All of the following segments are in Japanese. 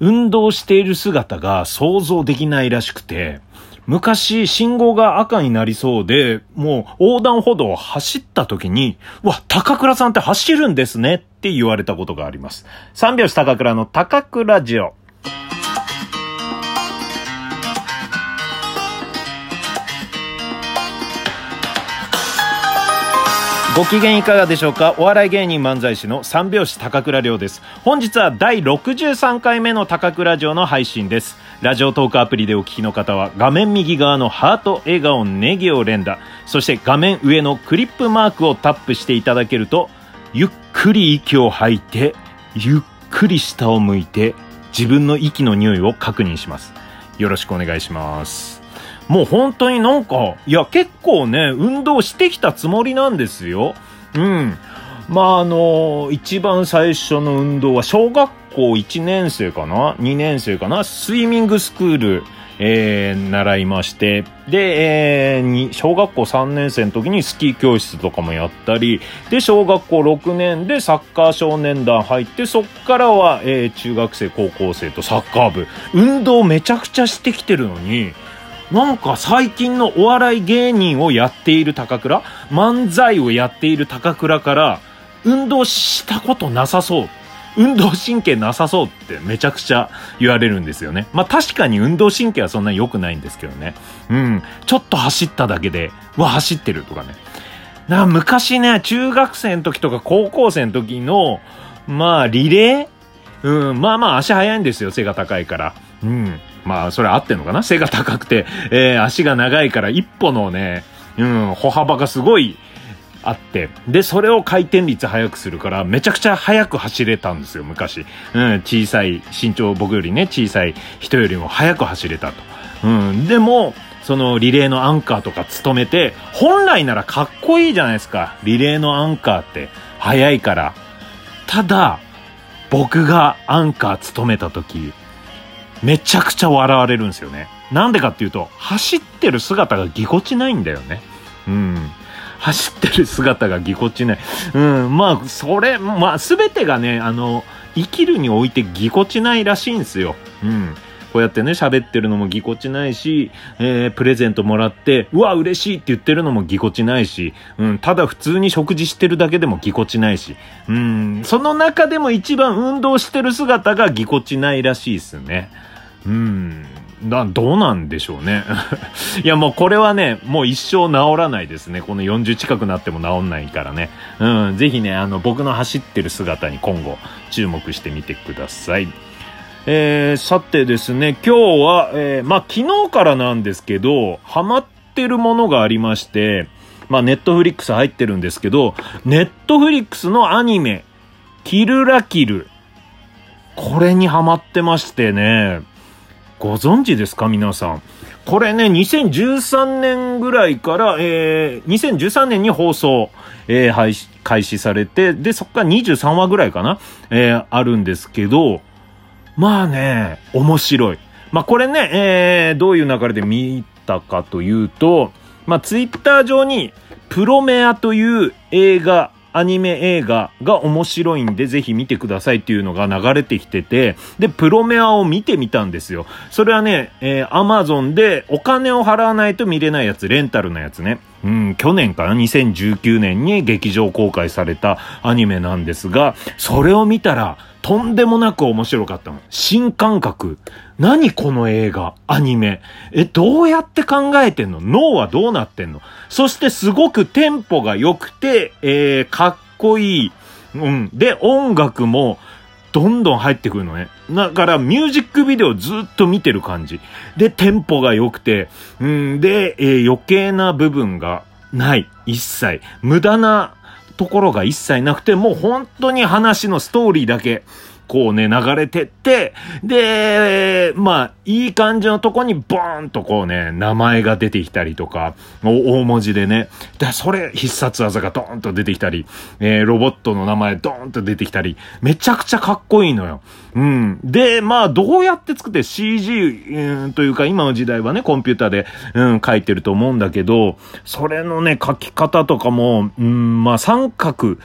運動している姿が想像できないらしくて、昔信号が赤になりそうで、もう横断歩道を走った時に、わ、高倉さんって走るんですねって言われたことがあります。三拍子高倉の高倉ジオ。ご機嫌いかがでしょうか？お笑い芸人漫才師の三拍子高倉涼です。本日は第63回目の高倉城の配信です。ラジオトークアプリでお聞きの方は画面右側のハート、笑顔、ネギを連打、そして画面上のクリップマークをタップしていただけると、ゆっくり息を吐いて、ゆっくり下を向いて、自分の息の匂いを確認します。よろしくお願いします。もう本当になんか、いや結構ね、運動してきたつもりなんですよ。うん。まああの、一番最初の運動は小学校1年生かな ?2 年生かな？スイミングスクール、えー、習いまして、で、えー、に、小学校3年生の時にスキー教室とかもやったり、で、小学校6年でサッカー少年団入って、そっからは、えー、中学生、高校生とサッカー部。運動めちゃくちゃしてきてるのに、なんか最近のお笑い芸人をやっている高倉、漫才をやっている高倉から、運動したことなさそう。運動神経なさそうってめちゃくちゃ言われるんですよね。まあ確かに運動神経はそんなに良くないんですけどね。うん。ちょっと走っただけで、わ、走ってるとかね。な昔ね、中学生の時とか高校生の時の、まあリレー？うん、まあまあ足早いんですよ、背が高いから。うん。まあ、それ合ってんのかな？背が高くて、えー、足が長いから一歩のね、うん、歩幅がすごいあって、で、それを回転率速くするから、めちゃくちゃ速く走れたんですよ、昔。うん、小さい、身長僕よりね、小さい人よりも速く走れたと。うん、でも、そのリレーのアンカーとか務めて、本来ならかっこいいじゃないですか。リレーのアンカーって、速いから。ただ、僕がアンカー務めた時、めちゃくちゃ笑われるんですよね。なんでかっていうと、走ってる姿がぎこちないんだよね。うん。走ってる姿がぎこちない。うん。まあ、それ、まあ、すべてがね、あの、生きるにおいてぎこちないらしいんですよ。うん。こうやってね、喋ってるのもぎこちないし、えー、プレゼントもらって、うわ、嬉しいって言ってるのもぎこちないし、うん、ただ普通に食事してるだけでもぎこちないし、うん、その中でも一番運動してる姿がぎこちないらしいですね。うん。な、どうなんでしょうね。いや、もうこれはね、もう一生治らないですね。この40近くなっても治んないからね。うん、ぜひね、あの、僕の走ってる姿に今後注目してみてください。えー、さてですね、今日は、えー、まあ、昨日からなんですけど、ハマってるものがありまして、まあ、ネットフリックス入ってるんですけど、ネットフリックスのアニメ、キルラキル。これにハマってましてね、ご存知ですか皆さん？これね、2013年ぐらいから、えー、2013年に放送、えー、開始されて、で、そっから23話ぐらいかなえー、あるんですけど、まあね、面白い。まあこれね、えー、どういう流れで見たかというと、まあツイッター上に、プロメアという映画アニメ映画が面白いんでぜひ見てくださいっていうのが流れてきてて、で、プロメアを見てみたんですよ。それはね、えー、アマゾンでお金を払わないと見れないやつ、レンタルのやつね。うん、去年かな ?2019 年に劇場公開されたアニメなんですが、それを見たら、とんでもなく面白かったの。新感覚。何この映画、アニメ。え、どうやって考えてんの？脳はどうなってんの？そしてすごくテンポが良くて、えー、かっこいい。うん。で、音楽も、どんどん入ってくるのね。だから、ミュージックビデオずっと見てる感じ。で、テンポが良くて、うん、で、えー、余計な部分がない。一切。無駄なところが一切なくて、もう本当に話のストーリーだけ。こうね、流れてって、で、まあ、いい感じのとこにボーンとこうね、名前が出てきたりとか、大文字でね、で、それ、必殺技がドーンと出てきたり、えー、ロボットの名前ドーンと出てきたり、めちゃくちゃかっこいいのよ。うん。で、まあ、どうやって作って CG、うん、というか、今の時代はね、コンピューターで、うん、書いてると思うんだけど、それのね、書き方とかも、うん、まあ、三角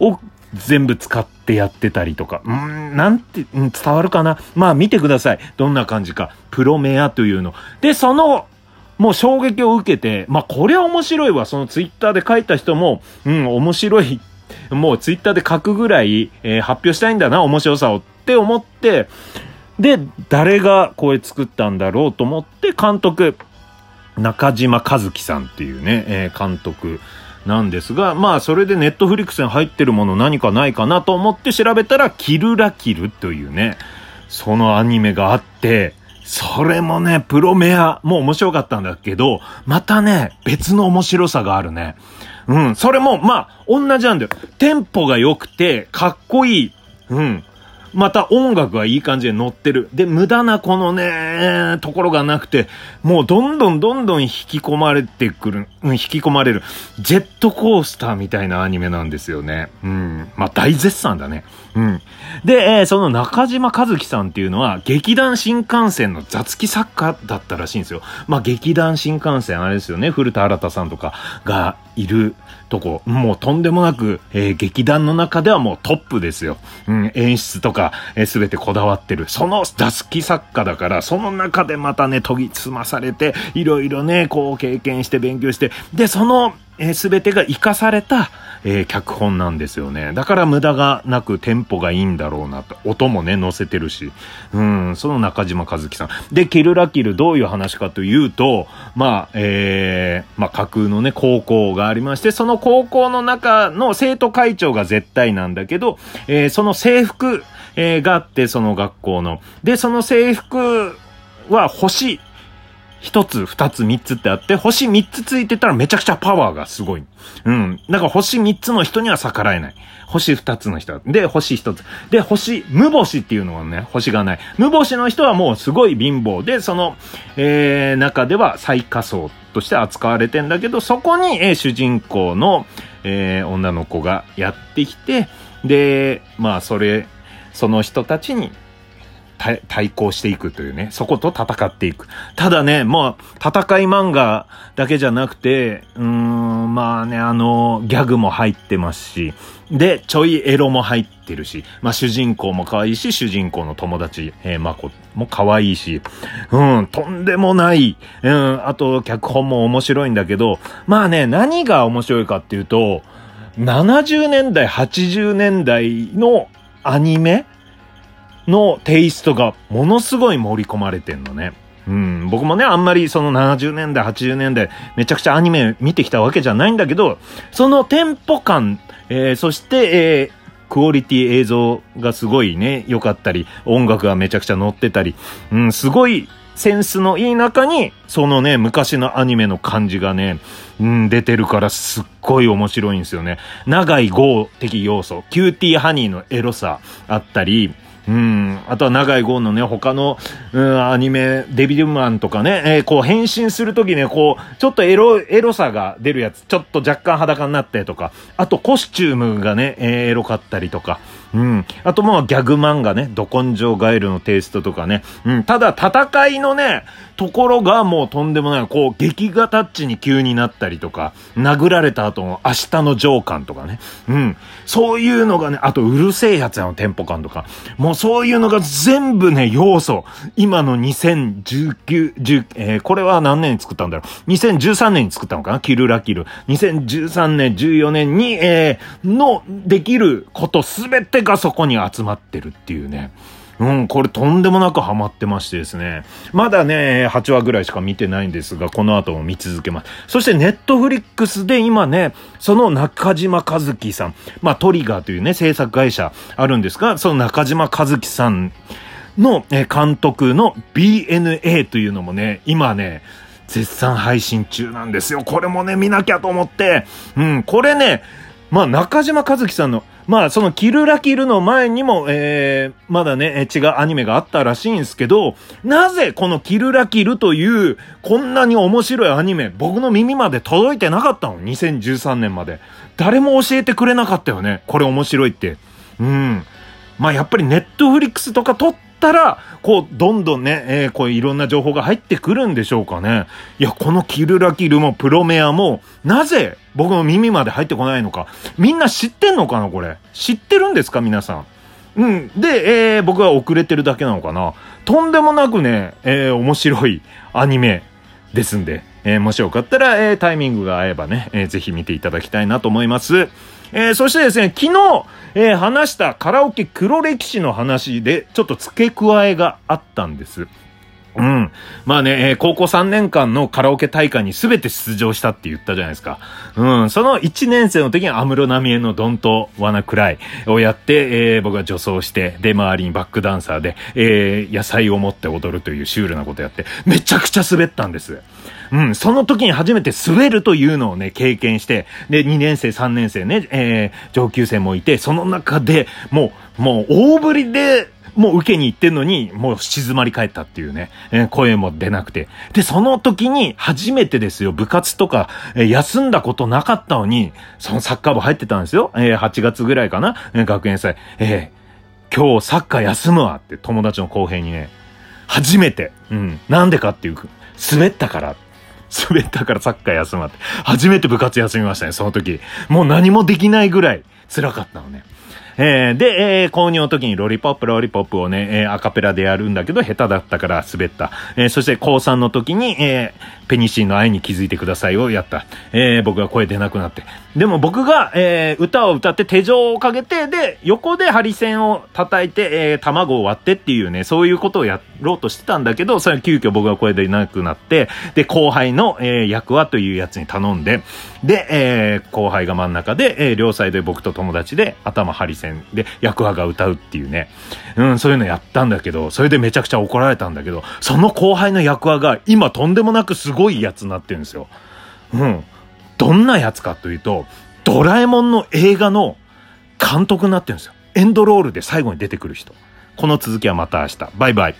を全部使ってやってたりとか。うん、なんて、ん、伝わるかな？まあ見てください。どんな感じか。プロメアというの。で、その、もう衝撃を受けて、まあこれは面白いわ。そのツイッターで書いた人も、うん、面白い。もうツイッターで書くぐらい、えー、発表したいんだな、面白さをって思って、で、誰がこれ作ったんだろうと思って、監督、中島和樹さんっていうね、えー、監督なんですが、まあそれでネットフリックスに入ってるもの何かないかなと思って調べたら、キルラキルというね、そのアニメがあって、それもね、プロメアも面白かったんだけど、またね、別の面白さがあるね。うん、それも、まあ、同じなんだよ。テンポが良くて、かっこいい。うん。また音楽がいい感じで乗ってる。で、無駄なこのね、ところがなくて、もうどんどんどんどん引き込まれてくる、うん、引き込まれる、ジェットコースターみたいなアニメなんですよね。うん。まあ、大絶賛だね。うん。で、えー、その中島和樹さんっていうのは、劇団新幹線の雑記作家だったらしいんですよ。まあ、劇団新幹線、あれですよね、古田新太さんとかがいるとこ、もうとんでもなく、えー、劇団の中ではもうトップですよ。うん、演出とか、えー、全てこだわってる。その雑記作家だから、その中でまたね、研ぎ澄まされて、いろいろね、こう経験して勉強して、で、その、えー、全てが活かされた、えー、脚本なんですよね。だから無駄がなくテンポがいいんだろうなと。音もね、乗せてるし。うん、その中島和樹さん。で、キルラキルどういう話かというと、まあ、えー、まあ、架空のね、高校がありまして、その高校の中の生徒会長が絶対なんだけど、えー、その制服、えー、があって、その学校の。で、その制服は星一つ、二つ、三つってあって、星三つついてたらめちゃくちゃパワーがすごい。うん。だから星三つの人には逆らえない。星二つの人。で、星一つ。で、星、無星っていうのはね、星がない。無星の人はもうすごい貧乏で、その、えー、中では最下層として扱われてんだけど、そこに、えー、主人公の、えー、女の子がやってきて、で、まあ、それ、その人たちに対抗していくというね、そこと戦っていく。ただね、もう、戦い漫画だけじゃなくて、うーん、まあね、あの、ギャグも入ってますし、で、ちょいエロも入ってるし、まあ主人公も可愛いし、主人公の友達、えー、まこも可愛いし、うん、とんでもない、うん、あと、脚本も面白いんだけど、まあね、何が面白いかっていうと、70年代、80年代のアニメのテイストがものすごい盛り込まれてんのね。うん、僕もね、あんまりその70年代、80年代、めちゃくちゃアニメ見てきたわけじゃないんだけど、そのテンポ感、えー、そして、えー、クオリティ映像がすごいね、良かったり、音楽がめちゃくちゃ乗ってたり、うん、すごいセンスのいい中に、そのね、昔のアニメの感じがね、うん、出てるからすっごい面白いんですよね。永井豪的要素、キューティーハニーのエロさあったり、うん。あとは永井豪のね、他の、うん、アニメ、デビルマンとかね、えー、こう変身するときね、こう、ちょっとエロ、エロさが出るやつ、ちょっと若干裸になってとか、あとコスチュームがね、えー、エロかったりとか、うん。あともうギャグ漫画ね、ど根性ガエルのテイストとかね、うん。ただ戦いのね、ところがもうとんでもない、こう、劇画タッチに急になったりとか、殴られた後の明日の情感とかね。うん。そういうのがね、あとうるせえやつやのテンポ感とか。もうそういうのが全部ね、要素。今の2019、10えー、これは何年に作ったんだろう。2013年に作ったのかな？キルラキル。2013年、14年に、えー、の、できることすべてがそこに集まってるっていうね。うん、これとんでもなくハマってましてですね。まだね、8話ぐらいしか見てないんですが、この後も見続けます。そしてネットフリックスで今ね、その中島和樹さん、まあトリガーというね、制作会社あるんですが、その中島和樹さんの、え監督の BNA というのもね、今ね、絶賛配信中なんですよ。これもね、見なきゃと思って、うん、これね、まあ中島和樹さんのまあ、そのキルラキルの前にも、えー、まだね、違うアニメがあったらしいんですけど、なぜこのキルラキルという、こんなに面白いアニメ、僕の耳まで届いてなかったの ?2013 年まで。誰も教えてくれなかったよね？これ面白いって。うん。まあ、やっぱりネットフリックスとか撮ってったら、こう、どんどんね、えー、こういろんな情報が入ってくるんでしょうかね。いや、このキルラキルもプロメアも、なぜ僕の耳まで入ってこないのか。みんな知ってんのかな、これ。知ってるんですか、皆さん。うん。で、えー、僕は遅れてるだけなのかな。とんでもなくね、えー、面白いアニメですんで、えー、もしよかったら、えー、タイミングが合えばね、えー、ぜひ見ていただきたいなと思います。えー、そしてですね、昨日、えー、話したカラオケ黒歴史の話で、ちょっと付け加えがあったんです。うん。まあね、えー、高校3年間のカラオケ大会に全て出場したって言ったじゃないですか。うん。その1年生の時に安室奈美恵のドントワナクライをやって、えー、僕は女装して、で、周りにバックダンサーで、えー、野菜を持って踊るというシュールなことやって、めちゃくちゃ滑ったんです。うん。その時に初めて滑るというのをね、経験して、で、2年生、3年生ね、えー、上級生もいて、その中で、もう、もう大振りで、もう受けに行ってんのに、もう静まり返ったっていうね、えー、声も出なくて。で、その時に初めてですよ、部活とか、えー、休んだことなかったのに、そのサッカー部入ってたんですよ。えー、8月ぐらいかな、えー、学園祭。えー、今日サッカー休むわって友達の後輩にね、初めて、うん、なんでかっていう、滑ったから。滑ったからサッカー休むって。初めて部活休みましたね、その時。もう何もできないぐらい辛かったのね。えー、で、えー、購入の時にロリポップ、ロリポップをね、えー、アカペラでやるんだけど、下手だったから滑った。えー、そして高3の時に、えー、 PENICILLINの愛に気づいてくださいをやった。えー、僕が声出なくなって。でも僕が、えー、歌を歌って手錠をかけて、で、横でハリセンを叩いて、えー、卵を割ってっていうね、そういうことをやってろうとしてたんだけど、それ急遽僕が声出なくなって、で、後輩の、えー、役はというやつに頼んで、で、えー、後輩が真ん中で、えー、両サイドで僕と友達で頭ハリセンで、役話が歌うっていうね、うん、そういうのやったんだけど、それでめちゃくちゃ怒られたんだけど、その後輩の役話が今とんでもなくすごいやつになってるんですよ。うん。どんなやつかというと、ドラえもんの映画の監督になってるんですよ。エンドロールで最後に出てくる人。この続きはまた明日。バイバイ。